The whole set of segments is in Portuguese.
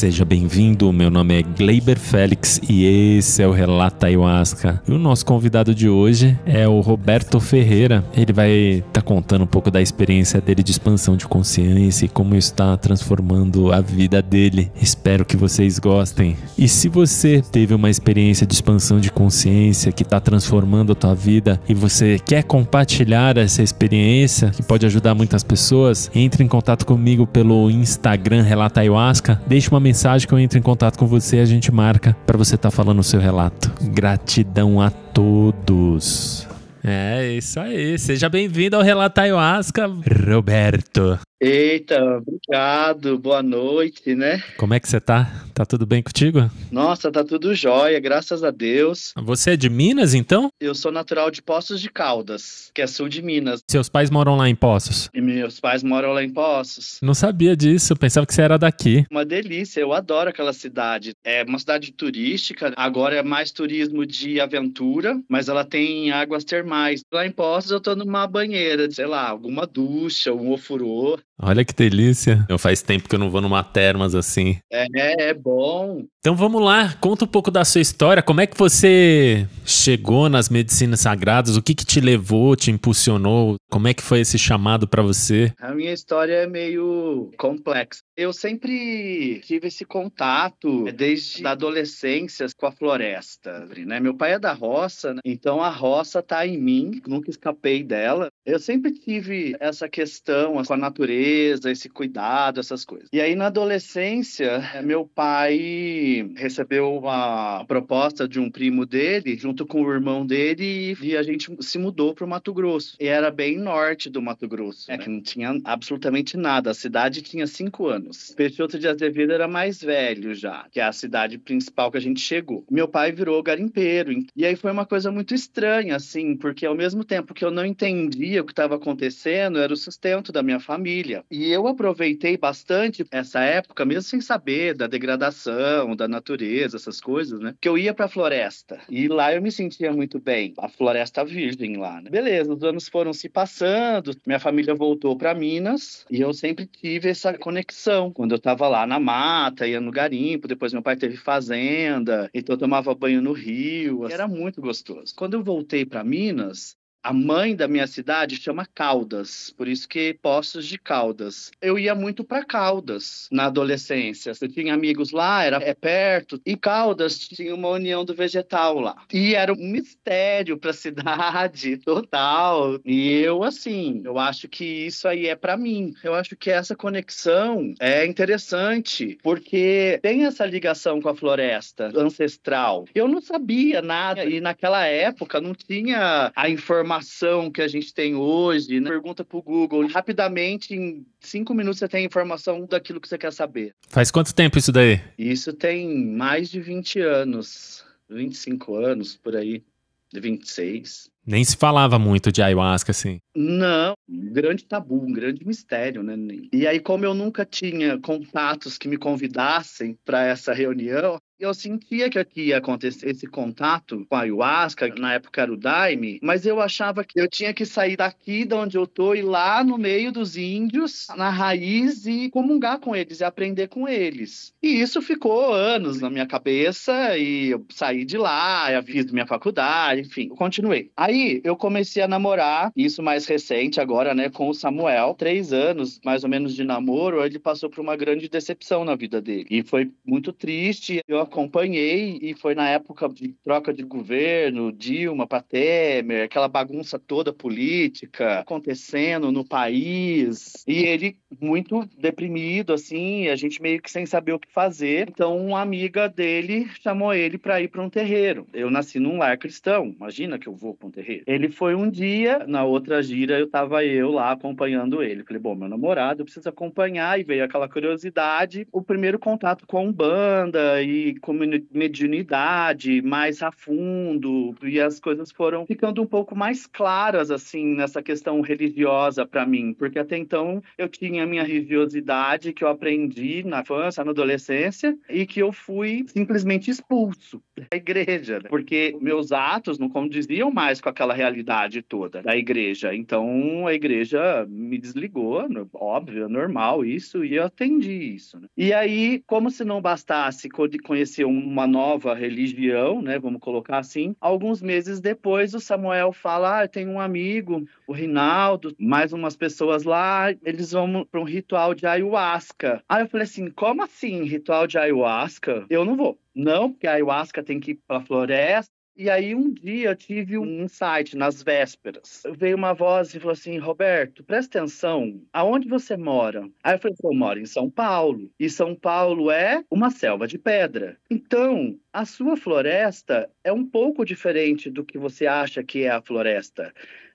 Seja bem-vindo, meu nome é Gleiber Félix e esse é o Relato Ayahuasca. E o nosso convidado de hoje é o Roberto Ferreira. Ele vai estar tá contando um pouco da experiência dele de expansão de consciência e como está transformando a vida dele. Espero que vocês gostem. E se você teve uma experiência de expansão de consciência que está transformando a tua vida e você quer compartilhar essa experiência que pode ajudar muitas pessoas, entre em contato comigo pelo Instagram Relata Ayahuasca. Deixe uma mensagem que eu entre em contato com você e a gente marca para você estar tá falando o seu relato. Gratidão a todos. É isso aí. Seja bem-vindo ao Relato Ayahuasca, Roberto. Eita, obrigado, boa noite, né? Como é que você tá? Tá tudo bem contigo? Nossa, tá tudo jóia, graças a Deus. Você é de Minas, então? Eu sou natural de Poços de Caldas, que é sul de Minas. Seus pais moram lá em Poços? E meus pais moram lá em Poços. Não sabia disso, pensava que você era daqui. Uma delícia, eu adoro aquela cidade. É uma cidade turística, agora é mais turismo de aventura, mas ela tem águas termais. Lá em Poços eu tô numa banheira, sei lá, alguma ducha, um ofurô. Olha que delícia. Eu faz tempo que eu não vou numa termas assim. É, é bom. Então vamos lá, conta um pouco da sua história. Como é que você chegou nas medicinas sagradas? O que que te levou, te impulsionou? Como é que foi esse chamado para você? A minha história é meio complexa. Eu sempre tive esse contato desde a adolescência com a floresta, né? Meu pai é da roça, né? então a roça tá em mim, nunca escapei dela. Eu sempre tive essa questão com a natureza, esse cuidado, essas coisas. E aí na adolescência, meu pai recebeu uma proposta de um primo dele, junto com o irmão dele, e a gente se mudou para o Mato Grosso. E era bem norte do Mato Grosso, é né? que não tinha absolutamente nada. A cidade tinha cinco anos. Peixoto de Azevedo era mais velho já, que é a cidade principal que a gente chegou. Meu pai virou garimpeiro. E aí foi uma coisa muito estranha, assim, porque ao mesmo tempo que eu não entendia o que estava acontecendo, era o sustento da minha família. E eu aproveitei bastante essa época, mesmo sem saber da degradação, da natureza, essas coisas, né? Que eu ia para a floresta. E lá eu me sentia muito bem. A floresta virgem lá, né? Beleza, os anos foram se passando, minha família voltou para Minas e eu sempre tive essa conexão quando eu estava lá na mata, ia no garimpo, depois meu pai teve fazenda, então eu tomava banho no rio, era muito gostoso. Quando eu voltei para Minas, a mãe da minha cidade chama Caldas, por isso que Poços de Caldas. Eu ia muito para Caldas na adolescência. Eu tinha amigos lá, era é perto, e Caldas tinha uma união do vegetal lá. E era um mistério para a cidade total. E eu assim, eu acho que isso aí é para mim. Eu acho que essa conexão é interessante, porque tem essa ligação com a floresta ancestral. Eu não sabia nada e naquela época não tinha a informação informação que a gente tem hoje, né? pergunta para o Google, rapidamente, em cinco minutos você tem informação daquilo que você quer saber. Faz quanto tempo isso daí? Isso tem mais de 20 anos, 25 anos, por aí, 26. Nem se falava muito de ayahuasca, assim. Não, um grande tabu, um grande mistério, né? E aí, como eu nunca tinha contatos que me convidassem para essa reunião, eu sentia que aqui ia acontecer esse contato com a ayahuasca, na época era o Daime, mas eu achava que eu tinha que sair daqui de onde eu tô e lá no meio dos índios, na raiz e comungar com eles e aprender com eles. E isso ficou anos na minha cabeça e eu saí de lá, eu fiz minha faculdade, enfim, continuei. Aí eu comecei a namorar, isso mais recente agora, né, com o Samuel, três anos mais ou menos de namoro, ele passou por uma grande decepção na vida dele e foi muito triste. Eu acompanhei e foi na época de troca de governo, Dilma para Temer, aquela bagunça toda política acontecendo no país. E ele muito deprimido, assim, a gente meio que sem saber o que fazer. Então, uma amiga dele chamou ele para ir para um terreiro. Eu nasci num lar cristão, imagina que eu vou para um terreiro. Ele foi um dia, na outra gira, eu tava eu lá acompanhando ele. Falei, bom, meu namorado, eu preciso acompanhar. E veio aquela curiosidade, o primeiro contato com banda e com mediunidade, mais a fundo, e as coisas foram ficando um pouco mais claras, assim, nessa questão religiosa para mim, porque até então eu tinha a minha religiosidade que eu aprendi na infância, na adolescência, e que eu fui simplesmente expulso da igreja, né? porque meus atos não condiziam mais com aquela realidade toda da igreja. Então a igreja me desligou, óbvio, é normal isso, e eu atendi isso. Né? E aí, como se não bastasse conhecer uma nova religião, né, vamos colocar assim, alguns meses depois o Samuel fala: ah, tem um amigo, o Rinaldo, mais umas pessoas lá, eles vão para um ritual de ayahuasca. Aí eu falei assim: como assim, ritual de ayahuasca? Eu não vou. Não, porque a ayahuasca tem que ir para a floresta. E aí um dia eu tive um insight nas vésperas. Veio uma voz e falou assim: Roberto, presta atenção, aonde você mora? Aí eu falei: eu moro em São Paulo. E São Paulo é uma selva de pedra. Então, a sua floresta é um pouco diferente do que você acha que é a floresta.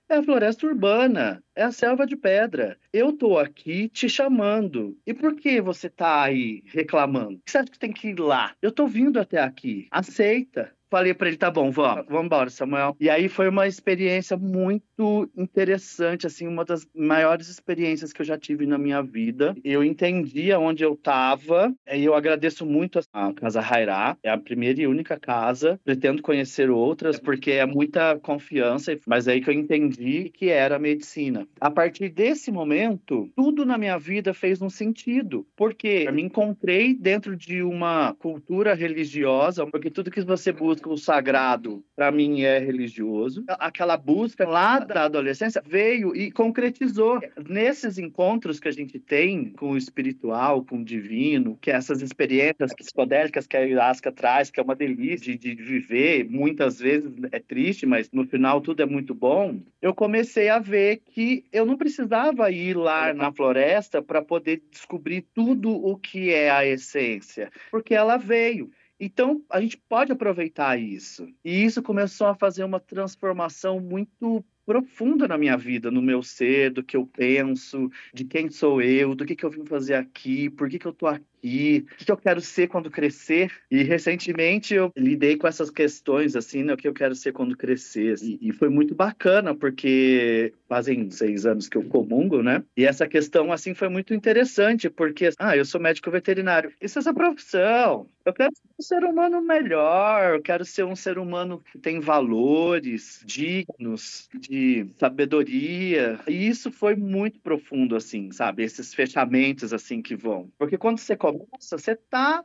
É a floresta urbana, é a selva de pedra. Eu tô aqui te chamando. E por que você tá aí reclamando? Você acha que tem que ir lá? Eu tô vindo até aqui. Aceita. Falei para ele, tá bom, vamos, vamos embora, Samuel. E aí foi uma experiência muito interessante, assim, uma das maiores experiências que eu já tive na minha vida. Eu entendi aonde eu estava e eu agradeço muito a Casa Rairá, é a primeira e única casa. Pretendo conhecer outras porque é muita confiança, mas é aí que eu entendi que era medicina. A partir desse momento, tudo na minha vida fez um sentido, porque eu me encontrei dentro de uma cultura religiosa, porque tudo que você busca o sagrado, para mim, é religioso. Aquela busca lá da adolescência veio e concretizou. Nesses encontros que a gente tem com o espiritual, com o divino, que essas experiências psicodélicas que a ayahuasca traz, que é uma delícia de, de viver, muitas vezes é triste, mas no final tudo é muito bom. Eu comecei a ver que eu não precisava ir lá na floresta para poder descobrir tudo o que é a essência, porque ela veio. Então, a gente pode aproveitar isso. E isso começou a fazer uma transformação muito profunda na minha vida, no meu ser, do que eu penso, de quem sou eu, do que, que eu vim fazer aqui, por que, que eu tô aqui aqui, o que eu quero ser quando crescer. E recentemente eu lidei com essas questões, assim, né, o que eu quero ser quando crescer. E, e, foi muito bacana, porque fazem seis anos que eu comungo, né? E essa questão, assim, foi muito interessante, porque, ah, eu sou médico veterinário. Isso é essa profissão. Eu quero ser um ser humano melhor, eu quero ser um ser humano que tem valores dignos, de sabedoria. E isso foi muito profundo, assim, sabe? Esses fechamentos, assim, que vão. Porque quando você você tá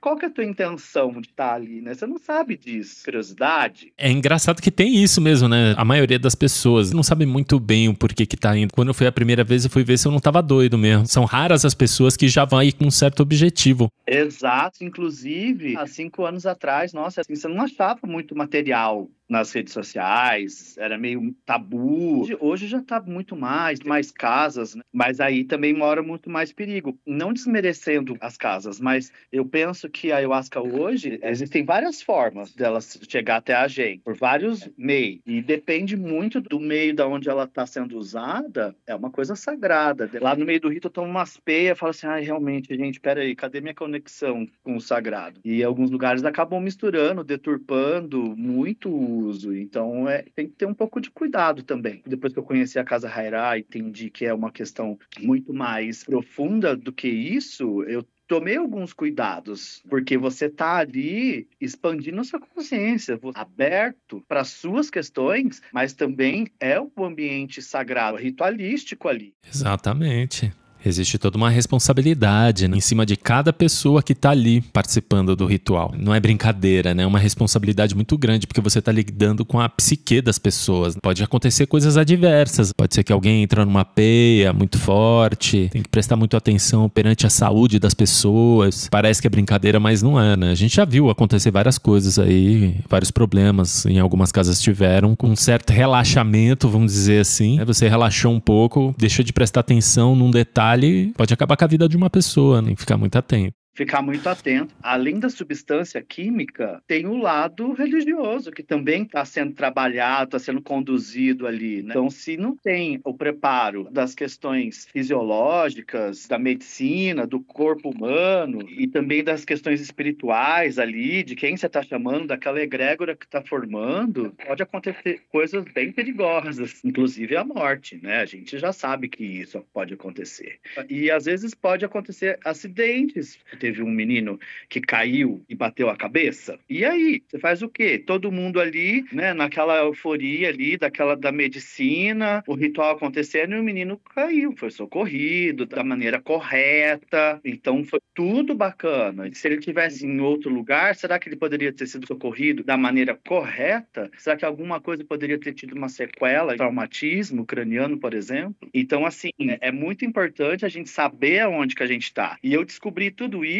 qual que é a tua intenção de estar tá ali, né? Você não sabe disso. Curiosidade. É engraçado que tem isso mesmo, né? A maioria das pessoas não sabe muito bem o porquê que tá indo. Quando eu fui a primeira vez, eu fui ver se eu não tava doido mesmo. São raras as pessoas que já vão aí com um certo objetivo. Exato. Inclusive, há cinco anos atrás, nossa, assim, você não achava muito material nas redes sociais, era meio tabu. Hoje já está muito mais, mais casas, né? mas aí também mora muito mais perigo. Não desmerecendo as casas, mas eu penso que a ayahuasca hoje, existem várias formas dela chegar até a gente, por vários meios, e depende muito do meio da onde ela está sendo usada, é uma coisa sagrada. Lá no meio do rito eu tomo umas peias e falo assim, ah, realmente, gente, peraí, cadê minha conexão com o sagrado? E alguns lugares acabam misturando, deturpando muito uso. Então, é, tem que ter um pouco de cuidado também. Depois que eu conheci a Casa Hairá, entendi que é uma questão muito mais profunda do que isso, eu tomei alguns cuidados, porque você está ali expandindo a sua consciência, aberto para suas questões, mas também é o ambiente sagrado, ritualístico ali. Exatamente. Existe toda uma responsabilidade né, em cima de cada pessoa que está ali participando do ritual. Não é brincadeira, né? É uma responsabilidade muito grande, porque você está lidando com a psique das pessoas. Pode acontecer coisas adversas. Pode ser que alguém entra numa peia muito forte. Tem que prestar muito atenção perante a saúde das pessoas. Parece que é brincadeira, mas não é, né? A gente já viu acontecer várias coisas aí, vários problemas. Em algumas casas tiveram, com um certo relaxamento, vamos dizer assim. Você relaxou um pouco, deixou de prestar atenção num detalhe detalhe pode acabar com a vida de uma pessoa, né? tem que ficar muito atento. Ficar muito atento. Além da substância química, tem o lado religioso, que também está sendo trabalhado, está sendo conduzido ali. Né? Então, se não tem o preparo das questões fisiológicas, da medicina, do corpo humano e também das questões espirituais ali, de quem você está chamando, daquela egrégora que está formando, pode acontecer coisas bem perigosas, inclusive a morte, né? A gente já sabe que isso pode acontecer. E às vezes pode acontecer acidentes. Teve um menino que caiu e bateu a cabeça. E aí, você faz o quê? Todo mundo ali, né, naquela euforia ali daquela da medicina, o ritual acontecendo e o menino caiu, foi socorrido da maneira correta. Então foi tudo bacana. Se ele tivesse em outro lugar, será que ele poderia ter sido socorrido da maneira correta? Será que alguma coisa poderia ter tido uma sequela, traumatismo craniano, por exemplo? Então assim, é muito importante a gente saber aonde que a gente está. E eu descobri tudo isso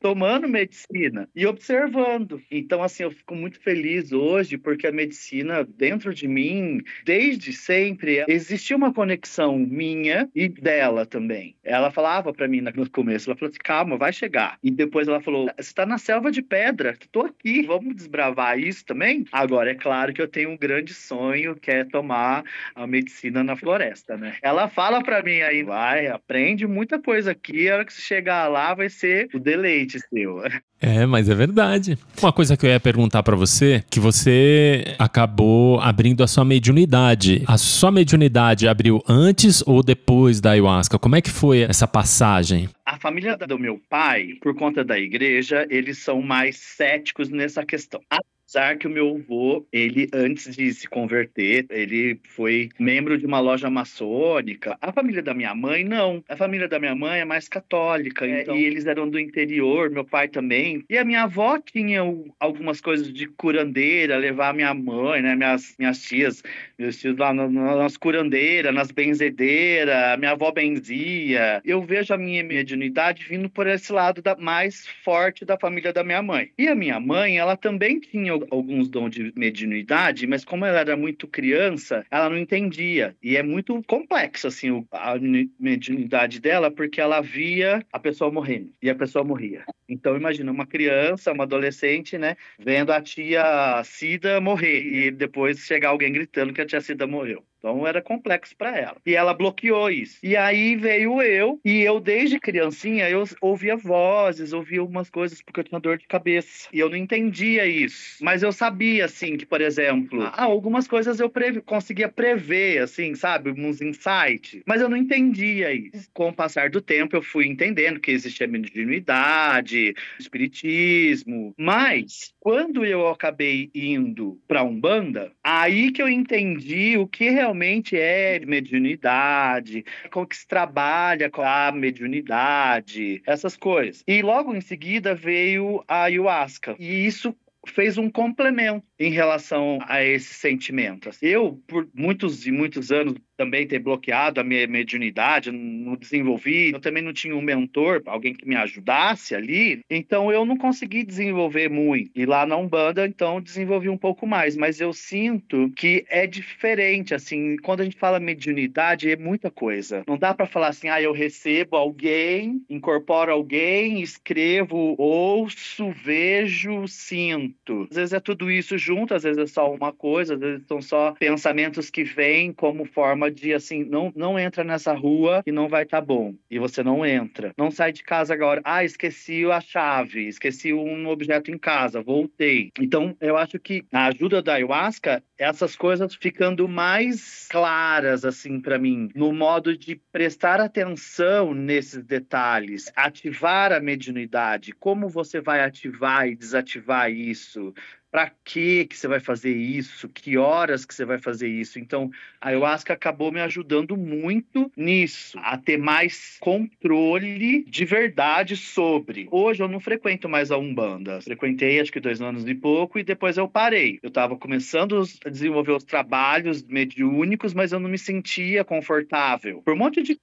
tomando medicina e observando. Então assim, eu fico muito feliz hoje porque a medicina dentro de mim, desde sempre, existia uma conexão minha e dela também. Ela falava para mim no começo, ela falou assim, calma, vai chegar. E depois ela falou, você está na selva de pedra, tô aqui, vamos desbravar isso também? Agora, é claro que eu tenho um grande sonho, que é tomar a medicina na floresta, né? Ela fala para mim aí, vai, aprende muita coisa aqui, a hora que você chegar lá vai ser o deleite seu. É, mas é verdade. Uma coisa que eu ia perguntar para você, que você acabou abrindo a sua mediunidade. A sua mediunidade abriu antes ou depois da ayahuasca? Como é que foi essa passagem? A família do meu pai, por conta da igreja, eles são mais céticos nessa questão. Apesar que o meu avô, ele antes de se converter, ele foi membro de uma loja maçônica. A família da minha mãe não. A família da minha mãe é mais católica é, então... e eles eram do interior, meu pai também. E a minha avó tinha algumas coisas de curandeira, levar minha mãe, né, minhas minhas tias, meus tios lá nas curandeiras, nas benzedeiras, minha avó benzia. Eu vejo a minha mediunidade vindo por esse lado da, mais forte da família da minha mãe. E a minha mãe, ela também tinha alguns dons de mediunidade, mas como ela era muito criança, ela não entendia. E é muito complexo, assim, a mediunidade dela, porque ela via a pessoa morrendo e a pessoa morria. Então, imagina uma criança, uma adolescente, né, vendo a tia Cida morrer e depois chegar alguém gritando que a tia Cida morreu. Então era complexo para ela. E ela bloqueou isso. E aí veio eu, e eu desde criancinha eu ouvia vozes, ouvia algumas coisas porque eu tinha dor de cabeça. E eu não entendia isso. Mas eu sabia assim que, por exemplo, ah, algumas coisas eu previ, conseguia prever assim, sabe, uns insights, mas eu não entendia isso. Com o passar do tempo eu fui entendendo que existia mediunidade, espiritismo, mas quando eu acabei indo para Umbanda, aí que eu entendi o que realmente é mediunidade, como que se trabalha com a mediunidade, essas coisas. E logo em seguida veio a ayahuasca. E isso fez um complemento em relação a esse sentimento. Eu, por muitos e muitos anos, também ter bloqueado a minha mediunidade, não desenvolvi, eu também não tinha um mentor, alguém que me ajudasse ali, então eu não consegui desenvolver muito. E lá na Umbanda, então, desenvolvi um pouco mais, mas eu sinto que é diferente, assim, quando a gente fala mediunidade, é muita coisa. Não dá para falar assim, ah, eu recebo alguém, incorporo alguém, escrevo, ouço, vejo, sinto. Às vezes é tudo isso junto, às vezes é só uma coisa, às vezes são só pensamentos que vêm como forma de assim, não, não entra nessa rua e não vai estar tá bom. E você não entra. Não sai de casa agora. Ah, esqueci a chave, esqueci um objeto em casa, voltei. Então, eu acho que a ajuda da ayahuasca, essas coisas ficando mais claras, assim, para mim, no modo de prestar atenção nesses detalhes, ativar a mediunidade, como você vai ativar e desativar isso, para que que você vai fazer isso, que horas que você vai fazer isso. Então, a ayahuasca acabou me ajudando muito nisso, a ter mais controle de verdade sobre. Hoje eu não frequento mais a Umbanda. Frequentei acho que dois anos e pouco e depois eu parei. Eu estava começando a desenvolver os trabalhos mediúnicos, mas eu não me sentia confortável. Por um monte de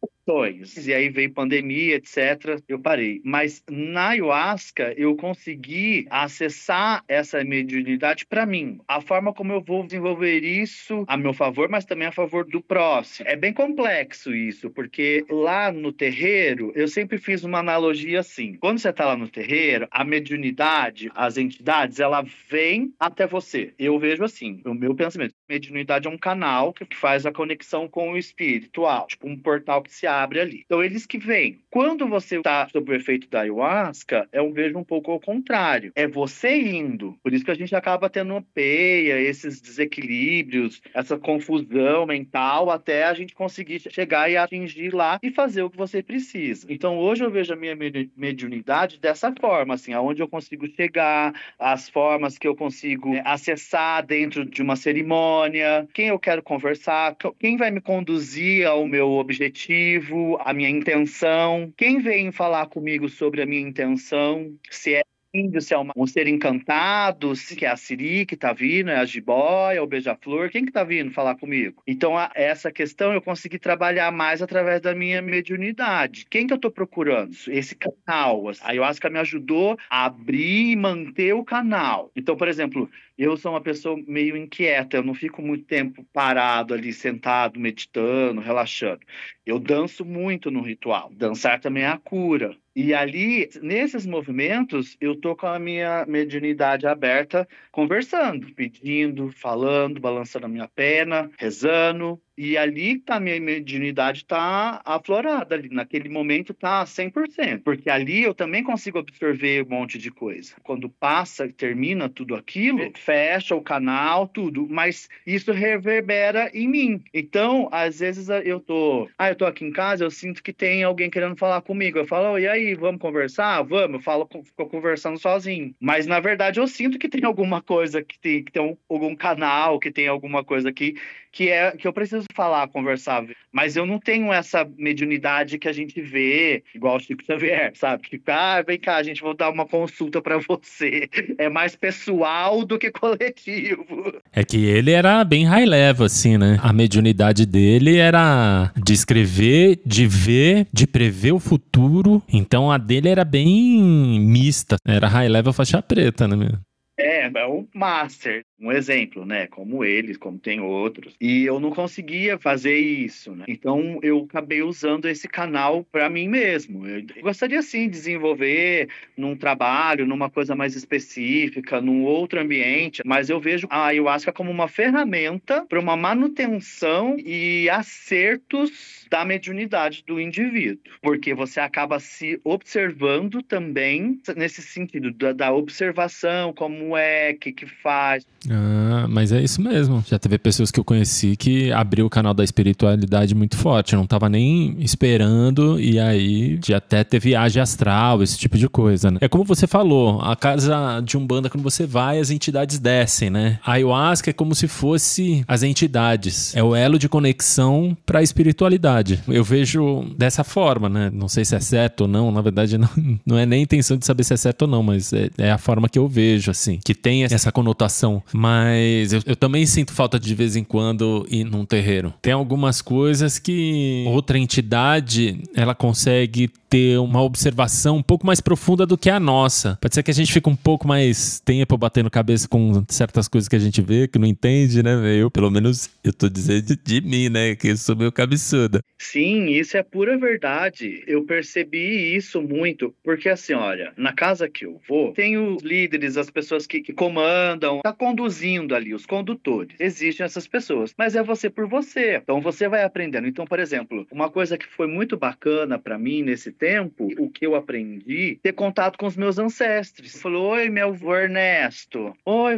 E aí veio pandemia, etc. Eu parei. Mas na ayahuasca eu consegui acessar essa mediunidade para mim. A forma como eu vou desenvolver isso a meu favor, mas também a favor do próximo. É bem complexo isso, porque lá no terreiro eu sempre fiz uma analogia assim. Quando você está lá no terreiro, a mediunidade, as entidades, ela vem até você. Eu vejo assim, o meu pensamento. Mediunidade é um canal que faz a conexão com o espiritual, tipo um portal que se abre ali. Então eles que vêm. Quando você está sob o efeito da ayahuasca, eu vejo um pouco ao contrário. É você indo. Por isso que a gente acaba tendo peia, esses desequilíbrios, essa confusão mental, até a gente conseguir chegar e atingir lá e fazer o que você precisa. Então hoje eu vejo a minha mediunidade dessa forma, assim, aonde eu consigo chegar, as formas que eu consigo é, acessar dentro de uma cerimônia, quem eu quero conversar, quem vai me conduzir ao meu objetivo, a minha intenção, quem vem falar comigo sobre a minha intenção, se é índio, se é um ser encantado, se é a Siri que tá vindo, é a jiboia, é o beija-flor, quem que tá vindo falar comigo? Então, a, essa questão eu consegui trabalhar mais através da minha mediunidade. Quem que eu tô procurando? Esse canal. A ayahuasca me ajudou a abrir e manter o canal. Então, por exemplo, eu sou uma pessoa meio inquieta, eu não fico muito tempo parado ali, sentado, meditando, relaxando. Eu danço muito no ritual. Dançar também é a cura. E ali, nesses movimentos, eu tô com a minha mediunidade aberta, conversando, pedindo, falando, balançando a minha pena, rezando, e ali tá, a minha mediunidade está aflorada, ali, naquele momento está 100%, porque ali eu também consigo absorver um monte de coisa. Quando passa, termina tudo aquilo, fecha o canal, tudo, mas isso reverbera em mim. Então, às vezes eu tô, ah, eu tô aqui em casa, eu sinto que tem alguém querendo falar comigo. Eu falo, oh, e aí, vamos conversar? Vamos. Eu falo, fico conversando sozinho. Mas na verdade eu sinto que tem alguma coisa que tem, que tem um, algum canal, que tem alguma coisa aqui que é que eu preciso falar, conversar, mas eu não tenho essa mediunidade que a gente vê, igual o Chico Xavier, sabe? Que, ah, vem cá, a gente vai dar uma consulta para você. É mais pessoal do que coletivo. É que ele era bem high level, assim, né? A mediunidade dele era de escrever, de ver, de prever o futuro. Então a dele era bem mista. Era high level faixa preta, né? É, é o master um exemplo, né? Como eles, como tem outros. E eu não conseguia fazer isso, né? Então eu acabei usando esse canal para mim mesmo. Eu gostaria sim de desenvolver num trabalho, numa coisa mais específica, num outro ambiente, mas eu vejo a ayahuasca como uma ferramenta para uma manutenção e acertos da mediunidade do indivíduo, porque você acaba se observando também nesse sentido da, da observação, como é, o que faz. Ah, mas é isso mesmo. Já teve pessoas que eu conheci que abriu o canal da espiritualidade muito forte. Eu não tava nem esperando e aí já até teve viagem astral, esse tipo de coisa, né? É como você falou, a casa de Umbanda, quando você vai, as entidades descem, né? A ayahuasca é como se fosse as entidades. É o elo de conexão para a espiritualidade. Eu vejo dessa forma, né? Não sei se é certo ou não. Na verdade, não, não é nem intenção de saber se é certo ou não, mas é, é a forma que eu vejo, assim. Que tem essa conotação mas eu, eu, também sinto falta de, de vez em quando ir num terreiro. Tem algumas coisas que outra entidade ela consegue ter uma observação um pouco mais profunda do que a nossa. Pode ser que a gente fique um pouco mais tempo batendo cabeça com certas coisas que a gente vê, que não entende, né? Eu, pelo menos, eu tô dizendo de mim, né? Que eu sou meio cabeçuda. Sim, isso é pura verdade. Eu percebi isso muito, porque assim, olha, na casa que eu vou, tem os líderes, as pessoas que, que comandam, tá conduzindo ali, os condutores. Existem essas pessoas, mas é você por você. Então você vai aprendendo. Então, por exemplo, uma coisa que foi muito bacana para mim nesse tempo o que eu aprendi, ter contato com os meus ancestros. Falou, oi, meu Ernesto. Oi,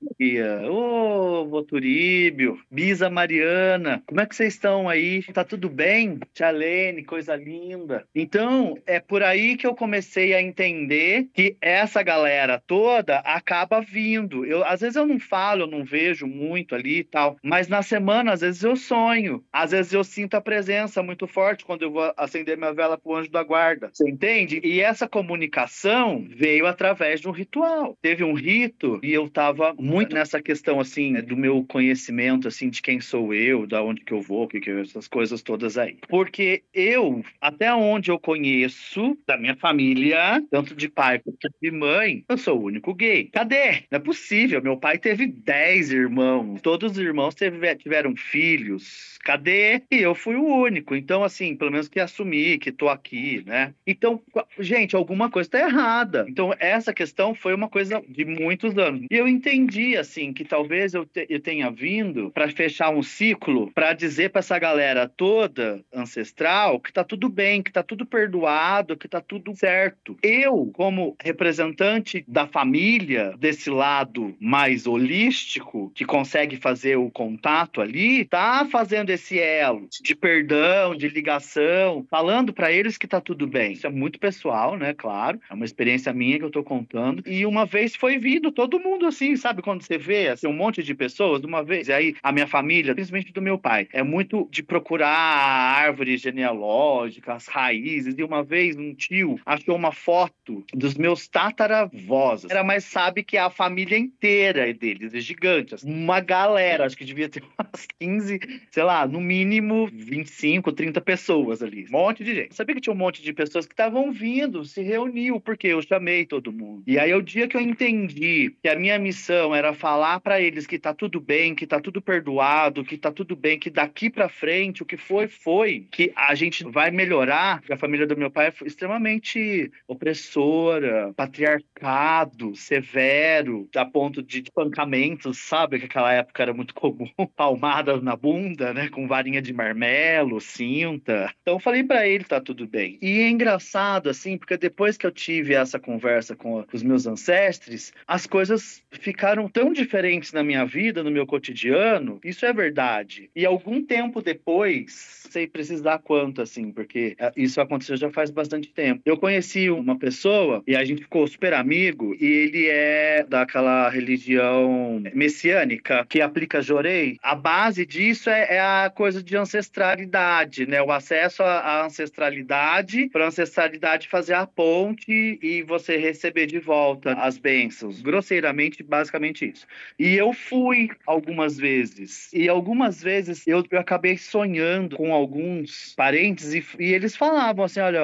vó Ô, oh, Voturíbio, Bisa Mariana, como é que vocês estão aí? Tá tudo bem? Tia Lene, coisa linda. Então, é por aí que eu comecei a entender que essa galera toda acaba vindo. Eu, às vezes eu não falo, eu não vejo muito ali e tal, mas na semana, às vezes eu sonho. Às vezes eu sinto a presença muito forte quando eu vou acender minha vela pro anjo da guarda. Você entende? E essa comunicação veio através de um ritual. Teve um rito e eu tava muito nessa questão, assim, do meu conhecimento, assim, de quem sou eu, da onde que eu vou, que, que essas coisas todas aí. Porque eu, até onde eu conheço, da minha família, tanto de pai quanto de mãe, eu sou o único gay. Cadê? Não é possível. Meu pai teve 10 irmãos. Todos os irmãos teve, tiveram filhos. Cadê? E eu fui o único. Então, assim, pelo menos que assumi que tô aqui, né? Então, gente, alguma coisa tá errada. Então, essa questão foi uma coisa de muitos anos. E eu entendi, assim, que talvez eu, te, eu tenha vindo para fechar um ciclo, para dizer para essa galera toda ancestral que tá tudo bem, que tá tudo perdoado, que tá tudo certo. Eu, como representante da família, desse lado mais holístico, que consegue fazer o contato ali, tá fazendo esse elo de perdão, de ligação, falando para eles que tá tudo bem. Isso é muito pessoal, né? Claro. É uma experiência minha que eu tô contando. E uma vez foi vindo todo mundo assim, sabe? Quando você vê assim, um monte de pessoas de uma vez. E aí a minha família, principalmente do meu pai, é muito de procurar a árvore genealógica, as raízes. E uma vez um tio achou uma foto dos meus tataravós. Era mais sabe que a família inteira deles, é gigante. Assim. Uma galera, acho que devia ter umas 15, sei lá, no mínimo 25, 30 pessoas ali. Um monte de gente. Sabia que tinha um monte de pessoas que estavam vindo, se reuniu, porque eu chamei todo mundo. E aí, o dia que eu entendi que a minha missão era falar para eles que tá tudo bem, que tá tudo perdoado, que tá tudo bem, que daqui para frente o que foi, foi, que a gente vai melhorar. A família do meu pai é extremamente opressora, patriarcado, severo, a ponto de espancamentos, sabe? Que aquela época era muito comum, palmada na bunda, né? Com varinha de marmelo, cinta. Então eu falei para ele, tá tudo bem. E é engraçado, assim, porque depois que eu tive essa conversa com os meus ancestres, as coisas ficaram tão diferentes na minha vida, no meu cotidiano. Isso é verdade. E algum tempo depois, sei precisar quanto, assim, porque é, isso aconteceu já faz bastante tempo. Eu conheci uma pessoa e a gente ficou super amigo, e ele é daquela religião messiânica que aplica jorei. A base disso é, é a coisa de ancestralidade, né? O acesso à ancestralidade, para a ancestralidade fazer a ponte e você receber de volta as bênçãos. Grosseiramente, basicamente isso. E eu fui algumas vezes. E algumas vezes eu, eu acabei sonhando com alguns parentes e, e, eles falavam assim: olha,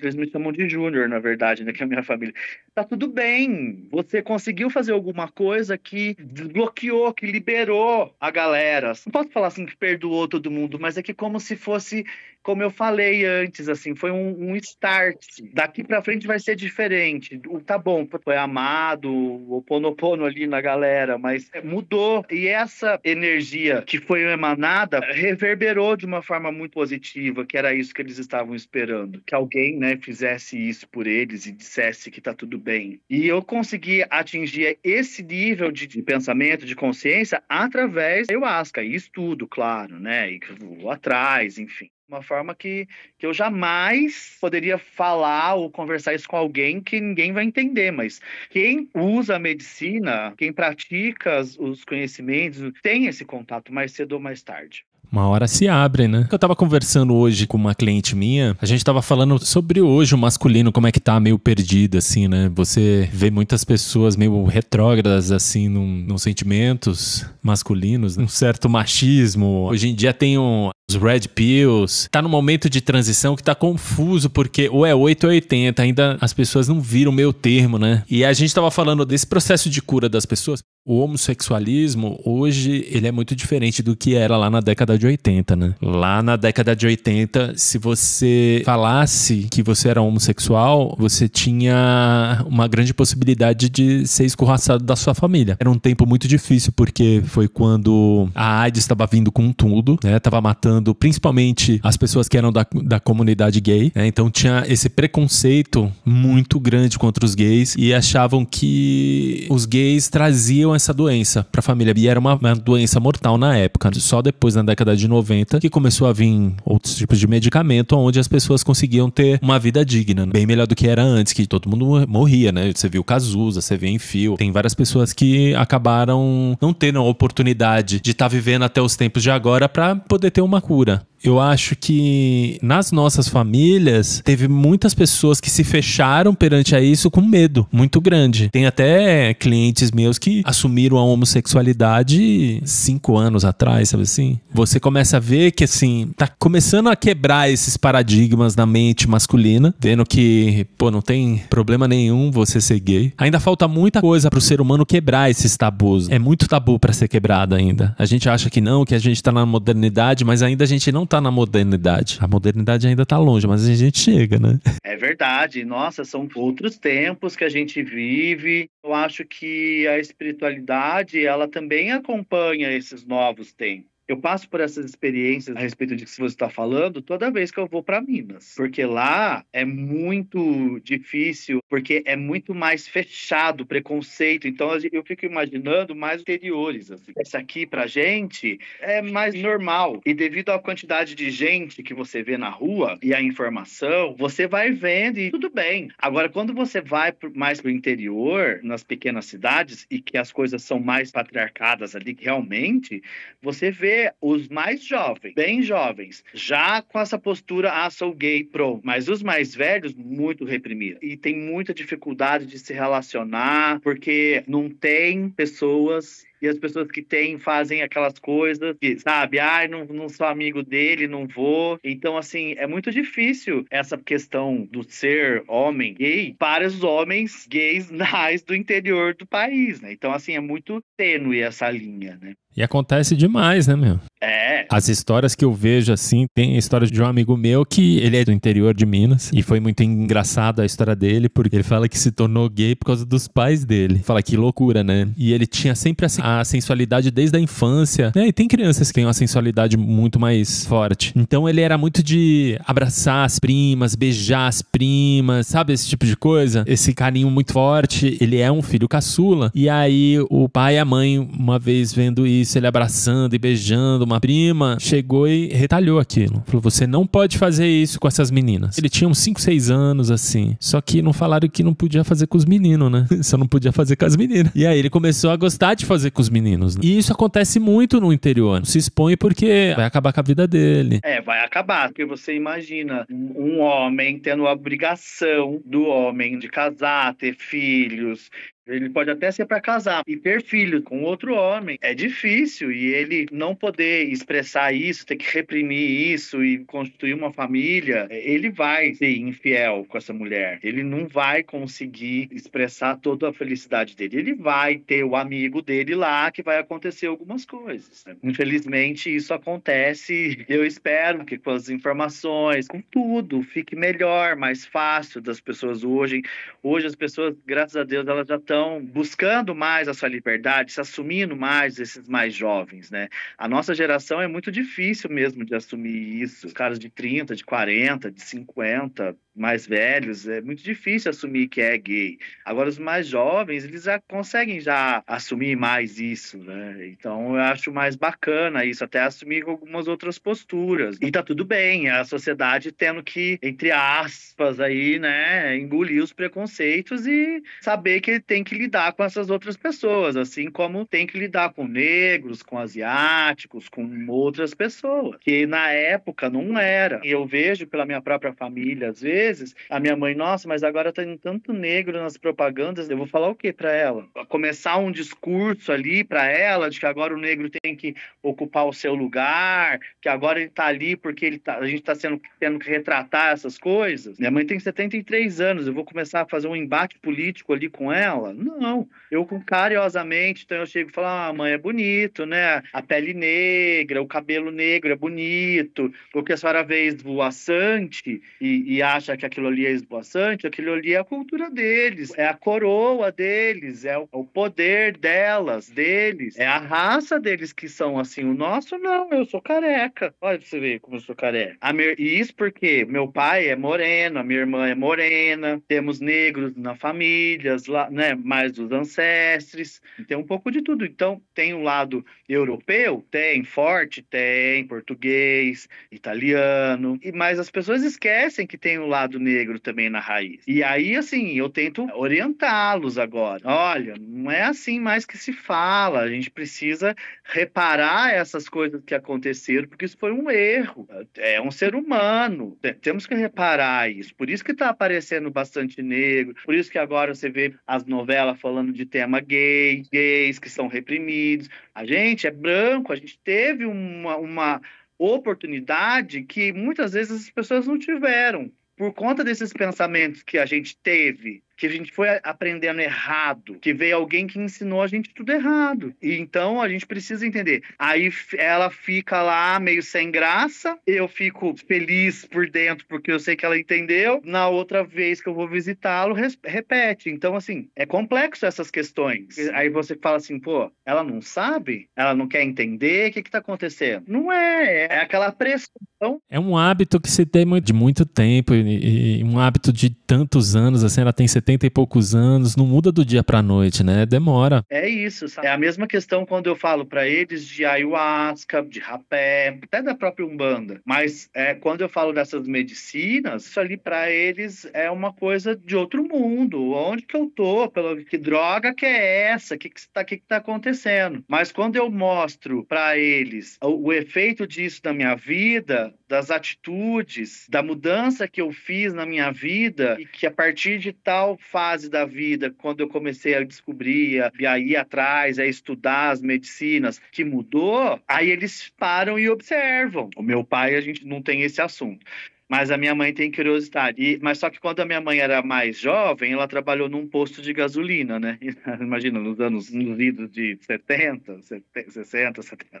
eles me chamam de Júnior, na verdade, né? Que é a minha família. Tá tudo bem, você conseguiu fazer alguma coisa que desbloqueou, que liberou a galera. Não posso falar assim que perdoou todo mundo, mas é que como se fosse como eu falei antes, assim, foi um, um start. Daqui para frente vai ser diferente. O, tá bom, foi amado, o ponopono ali na galera, mas mudou. E essa energia que foi emanada reverberou de uma forma muito positiva, que era isso que eles estavam esperando. Que alguém, né, fizesse isso por eles e dissesse que tá tudo bem. E eu consegui atingir esse nível de, de pensamento, de consciência, através da ayahuasca e estudo, claro, né? E vou atrás, enfim uma forma que, que eu jamais poderia falar ou conversar isso com alguém que ninguém vai entender, mas quem usa a medicina, quem pratica os conhecimentos, tem esse contato mais cedo ou mais tarde. Uma hora se abre, né? Eu tava conversando hoje com uma cliente minha, a gente tava falando sobre hoje o masculino, como é que tá meio perdido, assim, né? Você vê muitas pessoas meio retrógradas, assim, nos sentimentos masculinos, um certo machismo. Hoje em dia tem um, os red pills. Tá num momento de transição que tá confuso, porque ou é 8 ou 80, ainda as pessoas não viram o meio termo, né? E a gente tava falando desse processo de cura das pessoas o homossexualismo hoje ele é muito diferente do que era lá na década de 80, né? Lá na década de 80, se você falasse que você era homossexual, você tinha uma grande possibilidade de ser escorraçado da sua família. Era um tempo muito difícil porque foi quando a AIDS estava vindo com tudo, né? Tava matando principalmente as pessoas que eram da, da comunidade gay, né? Então tinha esse preconceito muito grande contra os gays e achavam que os gays traziam essa doença para a família. E era uma, uma, doença mortal na época. Só depois, na década de 90, que começou a vir outros tipos de medicamento onde as pessoas conseguiam ter uma vida digna. Bem melhor do que era antes, que todo mundo morria, né? Você viu Cazuza, você vê em fio. Tem várias pessoas que acabaram não tendo a oportunidade de estar tá vivendo até os tempos de agora para poder ter uma cura eu acho que nas nossas famílias teve muitas pessoas que se fecharam perante a isso com medo muito grande. Tem até clientes meus que assumiram a homossexualidade cinco anos atrás, sabe assim? Você começa a ver que, assim, tá começando a quebrar esses paradigmas na mente masculina, vendo que, pô, não tem problema nenhum você ser gay. Ainda falta muita coisa pro ser humano quebrar esses tabus. É muito tabu para ser quebrado ainda. A gente acha que não, que a gente tá na modernidade, mas ainda a gente não tá na modernidade. A modernidade ainda tá longe, mas a gente chega, né? É verdade. Nossa, são outros tempos que a gente vive. Eu acho que a espiritualidade, ela também acompanha esses novos tempos. Eu passo por essas experiências a respeito de que você está falando toda vez que eu vou para Minas, porque lá é muito difícil, porque é muito mais fechado o preconceito. Então eu fico imaginando mais interiores. Assim. Isso aqui para gente é mais normal e devido à quantidade de gente que você vê na rua e a informação, você vai vendo e tudo bem. Agora quando você vai mais para o interior, nas pequenas cidades e que as coisas são mais patriarcadas ali, realmente você vê os mais jovens, bem jovens, já com essa postura, ah, sou gay, pro. Mas os mais velhos, muito reprimidos. E tem muita dificuldade de se relacionar, porque não tem pessoas e as pessoas que têm fazem aquelas coisas que, sabe, ai, ah, não, não sou amigo dele, não vou. Então, assim, é muito difícil essa questão do ser homem gay para os homens gays mais do interior do país, né? Então, assim, é muito tênue essa linha, né? E acontece demais, né, meu? É. As histórias que eu vejo assim, tem a história de um amigo meu que ele é do interior de Minas e foi muito engraçado a história dele porque ele fala que se tornou gay por causa dos pais dele. Fala que loucura, né? E ele tinha sempre assim, a sensualidade desde a infância, né? E tem crianças que têm uma sensualidade muito mais forte. Então ele era muito de abraçar as primas, beijar as primas, sabe esse tipo de coisa? Esse carinho muito forte. Ele é um filho caçula e aí o pai e a mãe uma vez vendo isso ele abraçando e beijando uma prima, chegou e retalhou aquilo. Falou: você não pode fazer isso com essas meninas. Ele tinha uns 5, 6 anos, assim. Só que não falaram que não podia fazer com os meninos, né? Só não podia fazer com as meninas. E aí ele começou a gostar de fazer com os meninos. Né? E isso acontece muito no interior. Se expõe porque vai acabar com a vida dele. É, vai acabar. Porque você imagina um homem tendo a obrigação do homem de casar, ter filhos, ele pode até ser para casar e ter filho com outro homem. É difícil e ele não poder expressar isso, ter que reprimir isso e constituir uma família, ele vai ser infiel com essa mulher. Ele não vai conseguir expressar toda a felicidade dele. Ele vai ter o amigo dele lá que vai acontecer algumas coisas. Né? Infelizmente, isso acontece. Eu espero que com as informações, com tudo, fique melhor, mais fácil das pessoas hoje. Hoje as pessoas, graças a Deus, elas já estão estão buscando mais a sua liberdade, se assumindo mais esses mais jovens, né? A nossa geração é muito difícil mesmo de assumir isso. Os caras de 30, de 40, de 50, mais velhos, é muito difícil assumir que é gay. Agora, os mais jovens, eles já conseguem já assumir mais isso, né? Então, eu acho mais bacana isso, até assumir algumas outras posturas. E tá tudo bem, a sociedade tendo que, entre aspas, aí, né, engolir os preconceitos e saber que ele tem que lidar com essas outras pessoas, assim como tem que lidar com negros, com asiáticos, com outras pessoas, que na época não era. E eu vejo pela minha própria família, às vezes, vezes, a minha mãe, nossa, mas agora tá indo tanto negro nas propagandas, eu vou falar o que para ela? Começar um discurso ali para ela de que agora o negro tem que ocupar o seu lugar, que agora ele tá ali porque ele tá, a gente tá sendo, tendo que retratar essas coisas. Minha mãe tem 73 anos, eu vou começar a fazer um embate político ali com ela? Não. Eu, com carinhosamente, então eu chego e falo, ah, mãe, é bonito, né? A pele negra, o cabelo negro é bonito, porque a senhora vê esvoaçante e, e acha que aquilo ali é esboçante, aquilo ali é a cultura deles, é a coroa deles, é o poder delas, deles, é a raça deles que são assim. O nosso não, eu sou careca. Olha pra você ver como eu sou careca. E isso porque meu pai é moreno, a minha irmã é morena, temos negros na família, né, mais dos ancestres, tem um pouco de tudo. Então, tem um lado europeu? Tem, forte? Tem, português, italiano, e mas as pessoas esquecem que tem um lado negro também na raiz. E aí, assim, eu tento orientá-los agora. Olha, não é assim mais que se fala. A gente precisa reparar essas coisas que aconteceram, porque isso foi um erro. É um ser humano. Temos que reparar isso. Por isso que está aparecendo bastante negro. Por isso que agora você vê as novelas falando de tema gay, gays que são reprimidos. A gente é branco, a gente teve uma, uma oportunidade que muitas vezes as pessoas não tiveram. Por conta desses pensamentos que a gente teve, que a gente foi aprendendo errado, que veio alguém que ensinou a gente tudo errado. E então a gente precisa entender. Aí ela fica lá meio sem graça, eu fico feliz por dentro porque eu sei que ela entendeu. Na outra vez que eu vou visitá-lo, repete. Então, assim, é complexo essas questões. Aí você fala assim, pô, ela não sabe? Ela não quer entender? O que que tá acontecendo? Não é, é aquela pressão. É um hábito que se tem de muito tempo e, e um hábito de tantos anos, assim, ela tem 70 70 e poucos anos, não muda do dia pra noite, né? Demora. É isso, sabe? É a mesma questão quando eu falo para eles de ayahuasca, de rapé, até da própria Umbanda. Mas é, quando eu falo dessas medicinas, isso ali para eles é uma coisa de outro mundo. Onde que eu tô? Pelo, que droga que é essa? O que que está que que tá acontecendo? Mas quando eu mostro para eles o, o efeito disso na minha vida, das atitudes, da mudança que eu fiz na minha vida e que a partir de tal fase da vida, quando eu comecei a descobrir e a ir atrás, a estudar as medicinas, que mudou, aí eles param e observam. O meu pai, a gente não tem esse assunto. Mas a minha mãe tem curiosidade. E, mas só que quando a minha mãe era mais jovem, ela trabalhou num posto de gasolina, né? Imagina, nos anos nos idos de 70, 70, 60, 70.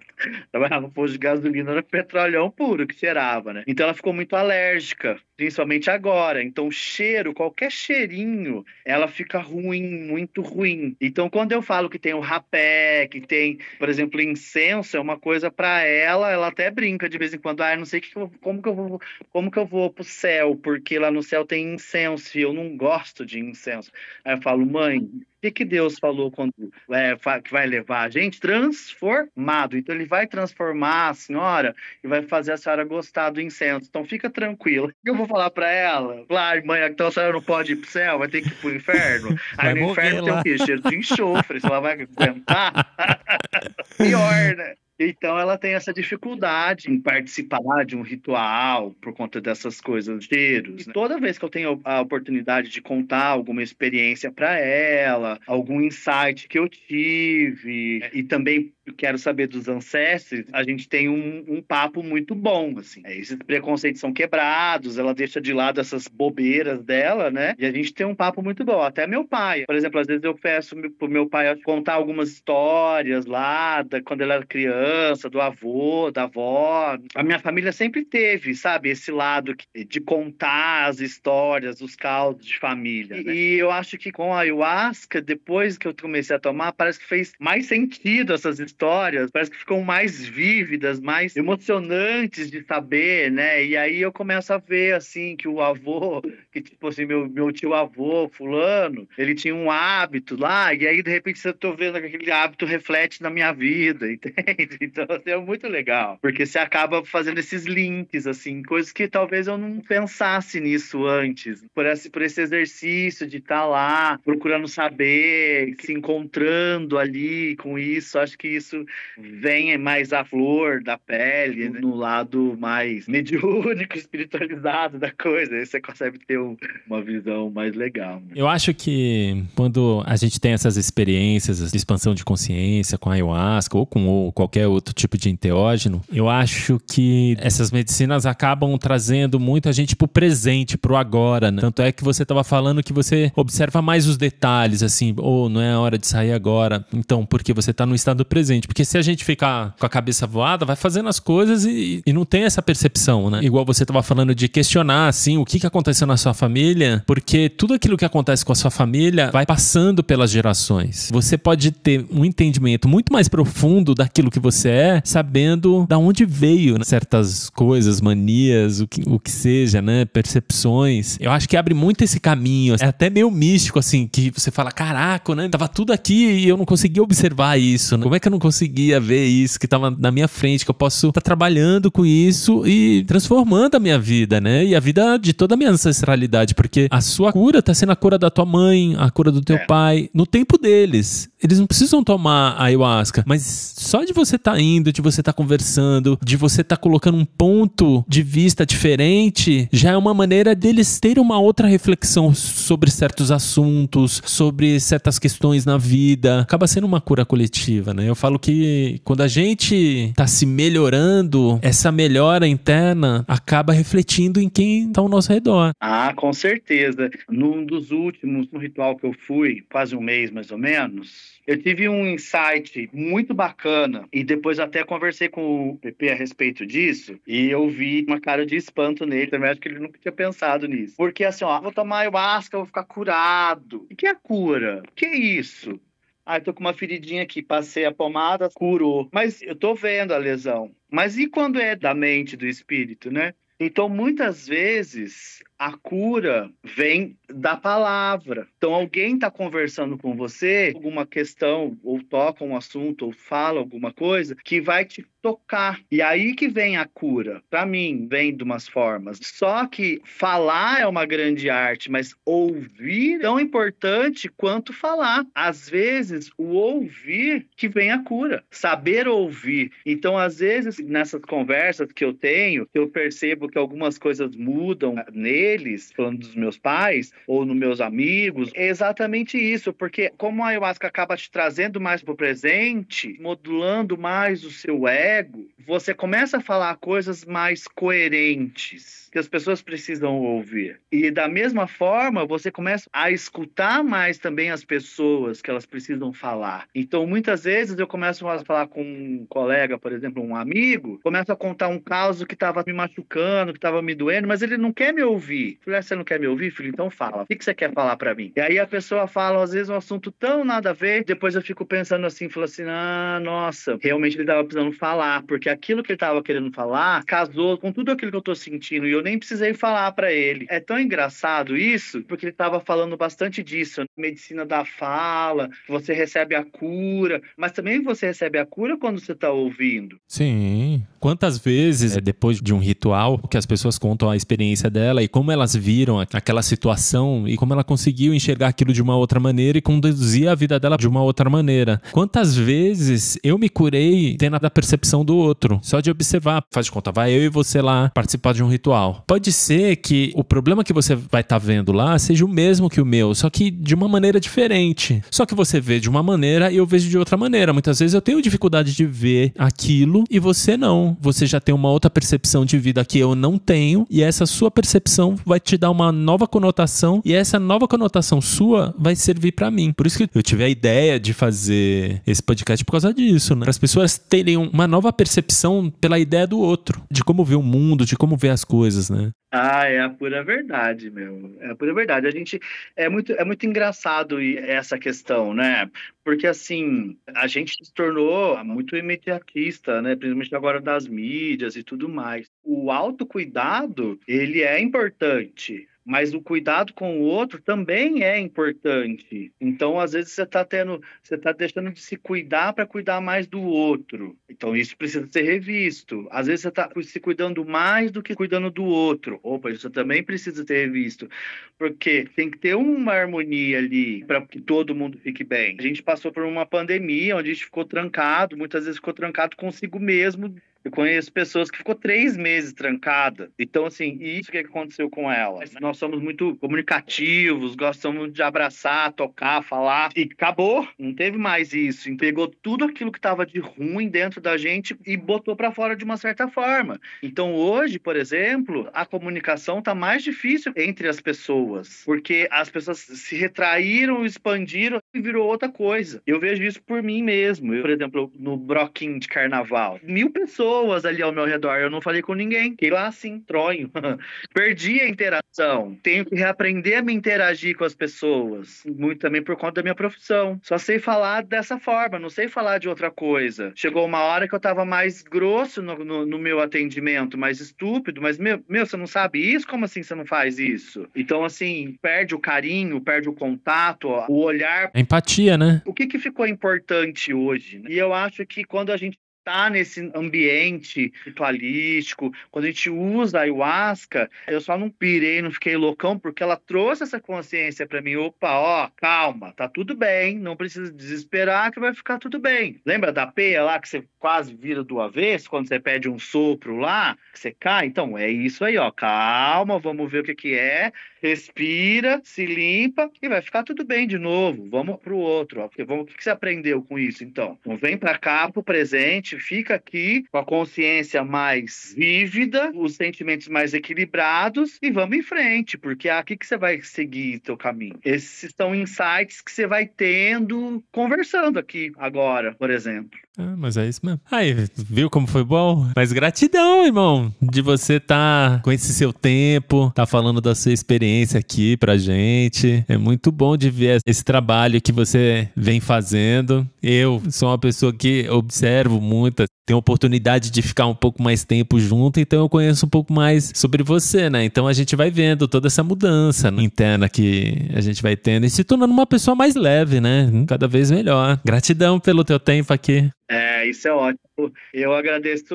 Trabalhava no posto de gasolina, era petrolão puro que cheirava, né? Então ela ficou muito alérgica, principalmente agora. Então, cheiro, qualquer cheirinho, ela fica ruim, muito ruim. Então, quando eu falo que tem o rapé, que tem, por exemplo, incenso, é uma coisa para ela, ela até brinca de vez em quando, ah, não sei que, como que eu vou, como que que eu vou pro céu? Porque lá no céu tem incenso e eu não gosto de incenso. Aí eu falo, mãe, o que, que Deus falou quando é, que vai levar a gente? Transformado. Então ele vai transformar a senhora e vai fazer a senhora gostar do incenso. Então fica tranquila. Eu vou falar para ela, claro, mãe, então a senhora não pode ir pro céu, vai ter que ir pro inferno. Aí no inferno lá. tem o quê? Cheiro de enxofre, se ela vai aguentar. Pior, né? Então ela tem essa dificuldade em participar de um ritual por conta dessas coisas, cheiros. Né? Toda vez que eu tenho a oportunidade de contar alguma experiência para ela, algum insight que eu tive e também quero saber dos ancestros, a gente tem um, um papo muito bom, assim. É, esses preconceitos são quebrados, ela deixa de lado essas bobeiras dela, né? E a gente tem um papo muito bom. Até meu pai, por exemplo, às vezes eu peço pro meu pai contar algumas histórias lá, da, quando ele era criança, do avô, da avó. A minha família sempre teve, sabe, esse lado de contar as histórias, os caldos de família. Né? E eu acho que com a ayahuasca, depois que eu comecei a tomar, parece que fez mais sentido essas histórias histórias parece que ficam mais vívidas, mais emocionantes de saber, né? E aí eu começo a ver, assim, que o avô, que tipo assim, meu, meu tio avô, fulano, ele tinha um hábito lá, e aí de repente eu tô vendo que aquele hábito reflete na minha vida, entende? Então, assim, é muito legal, porque você acaba fazendo esses links, assim, coisas que talvez eu não pensasse nisso antes, por esse, por esse exercício de estar tá lá, procurando saber, se encontrando ali com isso, acho que isso isso vem mais à flor da pele, né? no lado mais mediúnico, espiritualizado da coisa. Aí você consegue ter um, uma visão mais legal. Né? Eu acho que quando a gente tem essas experiências de expansão de consciência com ayahuasca ou com ou qualquer outro tipo de enteógeno, eu acho que essas medicinas acabam trazendo muito a gente pro presente, pro agora. Né? Tanto é que você estava falando que você observa mais os detalhes, assim, ou oh, não é a hora de sair agora. Então, porque você está no estado presente gente. Porque se a gente ficar com a cabeça voada, vai fazendo as coisas e, e não tem essa percepção, né? Igual você estava falando de questionar, assim, o que, que aconteceu na sua família, porque tudo aquilo que acontece com a sua família vai passando pelas gerações. Você pode ter um entendimento muito mais profundo daquilo que você é, sabendo da onde veio né? certas coisas, manias, o que, o que seja, né? Percepções. Eu acho que abre muito esse caminho. É até meio místico, assim, que você fala, caraca, né? Tava tudo aqui e eu não conseguia observar isso, né? Como é que eu não conseguia ver isso que estava na minha frente, que eu posso estar tá trabalhando com isso e transformando a minha vida, né? E a vida de toda a minha ancestralidade porque a sua cura tá sendo a cura da tua mãe, a cura do teu é. pai, no tempo deles. Eles não precisam tomar ayahuasca, mas só de você estar tá indo, de você estar tá conversando, de você estar tá colocando um ponto de vista diferente, já é uma maneira deles terem uma outra reflexão sobre certos assuntos, sobre certas questões na vida. Acaba sendo uma cura coletiva, né? Eu falo que quando a gente tá se melhorando, essa melhora interna acaba refletindo em quem tá ao nosso redor. Ah, com certeza. Num dos últimos, no ritual que eu fui, quase um mês mais ou menos, eu tive um insight muito bacana e depois até conversei com o PP a respeito disso e eu vi uma cara de espanto nele. Também acho que ele nunca tinha pensado nisso. Porque assim, ó, vou tomar ayahuasca, vou ficar curado. O que é cura? O que é isso? Ah, tô com uma feridinha aqui, passei a pomada, curou. Mas eu tô vendo a lesão. Mas e quando é da mente, do espírito, né? Então, muitas vezes, a cura vem da palavra. Então, alguém está conversando com você, alguma questão, ou toca um assunto, ou fala alguma coisa, que vai te tocar. E aí que vem a cura. Para mim, vem de umas formas. Só que falar é uma grande arte, mas ouvir é tão importante quanto falar. Às vezes, o ouvir que vem a cura. Saber ouvir. Então, às vezes, nessas conversas que eu tenho, eu percebo que algumas coisas mudam nele deles, falando dos meus pais ou nos meus amigos, é exatamente isso, porque como a ayahuasca acaba te trazendo mais pro presente, modulando mais o seu ego, você começa a falar coisas mais coerentes que as pessoas precisam ouvir. E da mesma forma, você começa a escutar mais também as pessoas que elas precisam falar. Então, muitas vezes eu começo a falar com um colega, por exemplo, um amigo, começo a contar um caso que estava me machucando, que estava me doendo, mas ele não quer me ouvir ouvir. Falei, ah, você não quer me ouvir, filho? Então fala. O que, você quer falar para mim? E aí a pessoa fala, às vezes, um assunto tão nada a ver, depois eu fico pensando assim, falo assim, ah, nossa, realmente ele tava precisando falar, porque aquilo que ele tava querendo falar casou com tudo aquilo que eu tô sentindo e eu nem precisei falar para ele. É tão engraçado isso, porque ele tava falando bastante disso, medicina da fala, você recebe a cura, mas também você recebe a cura quando você tá ouvindo. Sim. Quantas vezes, é, depois de um ritual, que as pessoas contam a experiência dela e como elas viram aquela situação e como ela conseguiu enxergar aquilo de uma outra maneira e conduzir a vida dela de uma outra maneira. Quantas vezes eu me curei tendo a percepção do outro, só de observar. Faz de conta, vai eu e você lá participar de um ritual. Pode ser que o problema que você vai estar tá vendo lá seja o mesmo que o meu, só que de uma maneira diferente. Só que você vê de uma maneira e eu vejo de outra maneira. Muitas vezes eu tenho dificuldade de ver aquilo e você não. Você já tem uma outra percepção de vida que eu não tenho e essa sua percepção vai te dar uma nova conotação e essa nova conotação sua vai servir para mim. Por isso que eu tive a ideia de fazer esse podcast por causa disso, né? Para as pessoas terem uma nova percepção pela ideia do outro, de como ver o mundo, de como ver as coisas, né? Ah, é a pura verdade, meu. É a pura verdade. A gente é muito é muito engraçado essa questão, né? Porque assim, a gente se tornou muito imediatista, né? Principalmente agora das mídias e tudo mais. O autocuidado, ele é importante mas o cuidado com o outro também é importante. Então, às vezes você está tendo, você está deixando de se cuidar para cuidar mais do outro. Então, isso precisa ser revisto. Às vezes você está se cuidando mais do que cuidando do outro. Opa, isso também precisa ser revisto, porque tem que ter uma harmonia ali para que todo mundo fique bem. A gente passou por uma pandemia onde a gente ficou trancado, muitas vezes ficou trancado consigo mesmo eu conheço pessoas que ficou três meses trancada. Então, assim, isso que aconteceu com elas. Nós somos muito comunicativos, gostamos de abraçar, tocar, falar. E acabou. Não teve mais isso. E pegou tudo aquilo que estava de ruim dentro da gente e botou para fora de uma certa forma. Então, hoje, por exemplo, a comunicação está mais difícil entre as pessoas. Porque as pessoas se retraíram, expandiram e virou outra coisa. Eu vejo isso por mim mesmo. Eu, por exemplo, no broquinho de carnaval. Mil pessoas ali ao meu redor. Eu não falei com ninguém. Fiquei lá assim, tronho. Perdi a interação. Tenho que reaprender a me interagir com as pessoas. Muito também por conta da minha profissão. Só sei falar dessa forma, não sei falar de outra coisa. Chegou uma hora que eu tava mais grosso no, no, no meu atendimento, mais estúpido, mas meu, meu, você não sabe isso? Como assim você não faz isso? Então, assim, perde o carinho, perde o contato, o olhar. Empatia, né? O que, que ficou importante hoje? E eu acho que quando a gente está nesse ambiente ritualístico, quando a gente usa a ayahuasca, eu só não pirei, não fiquei loucão, porque ela trouxe essa consciência para mim. Opa, ó, calma, tá tudo bem, não precisa desesperar que vai ficar tudo bem. Lembra da peia lá que você quase vira do avesso quando você pede um sopro lá, que você cai? Então, é isso aí, ó, calma, vamos ver o que que é, respira, se limpa e vai ficar tudo bem de novo. Vamos pro outro, ó, vamos, o que você aprendeu com isso, então? Então, vem para cá, pro presente, fica aqui com a consciência mais vívida, os sentimentos mais equilibrados e vamos em frente, porque é aqui que você vai seguir teu caminho. Esses são insights que você vai tendo conversando aqui agora, por exemplo. Ah, mas é isso mesmo. Aí, viu como foi bom? Mas gratidão, irmão, de você estar tá com esse seu tempo, tá falando da sua experiência aqui pra gente. É muito bom de ver esse trabalho que você vem fazendo. Eu sou uma pessoa que observo muito, tenho oportunidade de ficar um pouco mais tempo junto, então eu conheço um pouco mais sobre você, né? Então a gente vai vendo toda essa mudança interna que a gente vai tendo e se tornando uma pessoa mais leve, né? Cada vez melhor. Gratidão pelo teu tempo aqui. É, isso é ótimo. Eu agradeço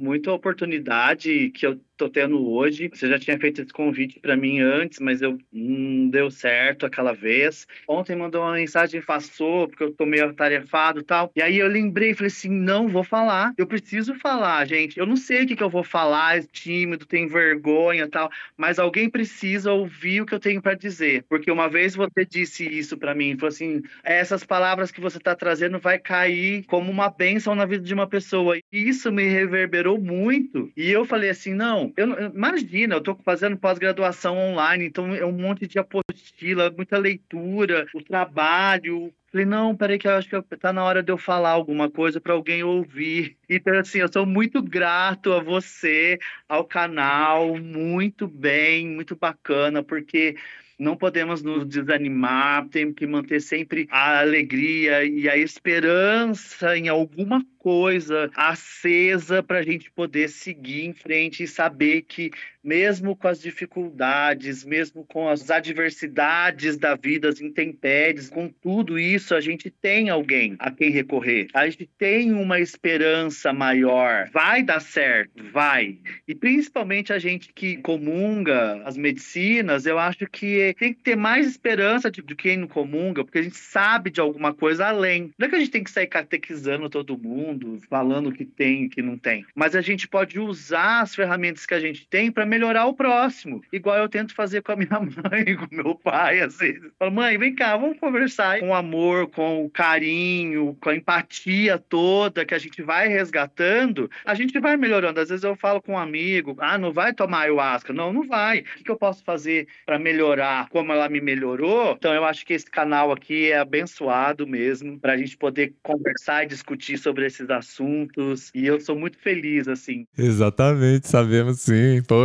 muito a oportunidade que eu tô tendo hoje. Você já tinha feito esse convite para mim antes, mas eu não deu certo aquela vez. Ontem mandou uma mensagem passou porque eu tô meio atarefado e tal. E aí eu lembrei, falei assim, não vou falar. Eu preciso falar, gente. Eu não sei o que, que eu vou falar, é tímido, tenho vergonha, tal, mas alguém precisa ouvir o que eu tenho para dizer, porque uma vez você disse isso para mim, falou assim, essas palavras que você tá trazendo vai cair como uma bênção na vida de uma pessoa. E isso me reverberou muito. E eu falei assim: não, eu, imagina, eu estou fazendo pós-graduação online, então é um monte de apostila, muita leitura, o trabalho, Falei, não, peraí que eu acho que tá na hora de eu falar alguma coisa para alguém ouvir. Então, assim, eu sou muito grato a você, ao canal, muito bem, muito bacana, porque não podemos nos desanimar, temos que manter sempre a alegria e a esperança em alguma coisa acesa para a gente poder seguir em frente e saber que, mesmo com as dificuldades, mesmo com as adversidades da vida, as intempéries, com tudo isso, a gente tem alguém a quem recorrer. A gente tem uma esperança maior. Vai dar certo, vai. E principalmente a gente que comunga as medicinas, eu acho que tem que ter mais esperança de, de quem não comunga, porque a gente sabe de alguma coisa além. Não é que a gente tem que sair catequizando todo mundo mundo falando que tem e que não tem. Mas a gente pode usar as ferramentas que a gente tem para melhorar o próximo. Igual eu tento fazer com a minha mãe, com meu pai, às vezes. Falo, mãe, vem cá, vamos conversar com amor, com o carinho, com a empatia toda que a gente vai resgatando, a gente vai melhorando. Às vezes eu falo com um amigo, ah, não vai tomar ayahuasca? Não, não vai. O que eu posso fazer para melhorar como ela me melhorou? Então eu acho que esse canal aqui é abençoado mesmo, para a gente poder conversar e discutir sobre esses esses assuntos. E eu sou muito feliz, assim. Exatamente, sabemos sim. Pô,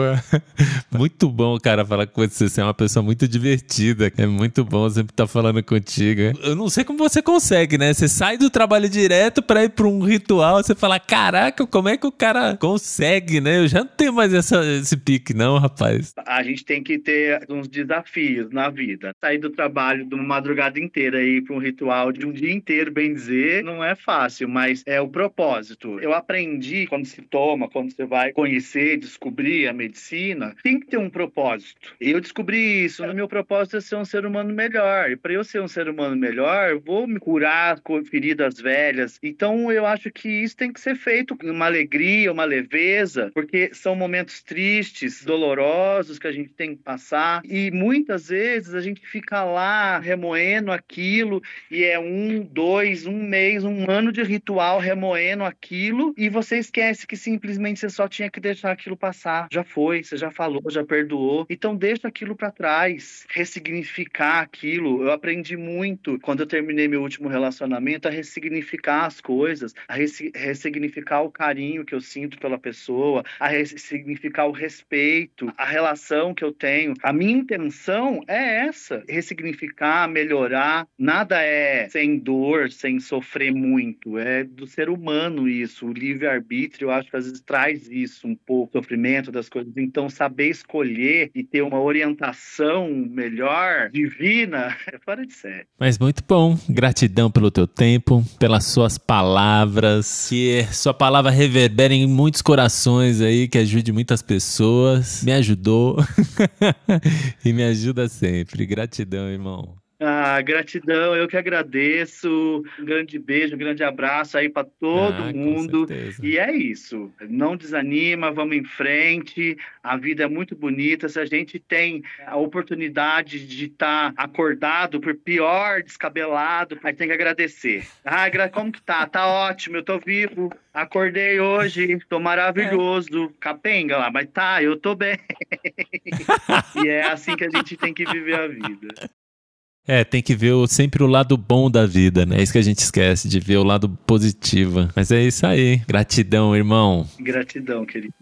muito bom, cara, falar com você. Você é uma pessoa muito divertida. É muito bom sempre estar falando contigo. Eu não sei como você consegue, né? Você sai do trabalho direto para ir para um ritual. Você fala, caraca, como é que o cara consegue, né? Eu já não tenho mais essa, esse pique, não, rapaz. A gente tem que ter uns desafios na vida. Sair do trabalho de uma madrugada inteira e ir para um ritual de um dia inteiro, bem dizer, não é fácil, mas é o propósito. Eu aprendi quando se toma, quando você vai conhecer, descobrir a medicina, tem que ter um propósito. Eu descobri isso. O meu propósito é ser um ser humano melhor. E para eu ser um ser humano melhor, eu vou me curar com feridas velhas. Então eu acho que isso tem que ser feito com uma alegria, uma leveza, porque são momentos tristes, dolorosos que a gente tem que passar. E muitas vezes a gente fica lá remoendo aquilo e é um, dois, um mês, um ano de ritual remoendo remoendo aquilo e você esquece que simplesmente você só tinha que deixar aquilo passar. Já foi, você já falou, já perdoou. Então deixa aquilo para trás, ressignificar aquilo. Eu aprendi muito quando eu terminei meu último relacionamento a ressignificar as coisas, a ressignificar o carinho que eu sinto pela pessoa, a ressignificar o respeito, a relação que eu tenho. A minha intenção é essa, ressignificar, melhorar. Nada é sem dor, sem sofrer muito, é do ser humano isso, o livre-arbítrio, eu acho que às vezes traz isso um pouco, sofrimento das coisas. Então, saber escolher e ter uma orientação melhor, divina, é fora de série. Mas muito bom. Gratidão pelo teu tempo, pelas suas palavras. Que sua palavra reverbere em muitos corações aí, que ajude muitas pessoas. Me ajudou e me ajuda sempre. Gratidão, irmão. Ah, gratidão, eu que agradeço. Um grande beijo, um grande abraço aí para todo ah, mundo. E é isso. Não desanima, vamos em frente. A vida é muito bonita. Se a gente tem a oportunidade de estar tá acordado, por pior, descabelado, a gente tem que agradecer. Ah, como que tá? Tá ótimo, eu tô vivo. Acordei hoje, tô maravilhoso. É. Capenga lá, mas tá, eu tô bem. e é assim que a gente tem que viver a vida. É, tem que ver sempre o lado bom da vida, né? É isso que a gente esquece, de ver o lado positivo. Mas é isso aí. Gratidão, irmão. Gratidão, querido.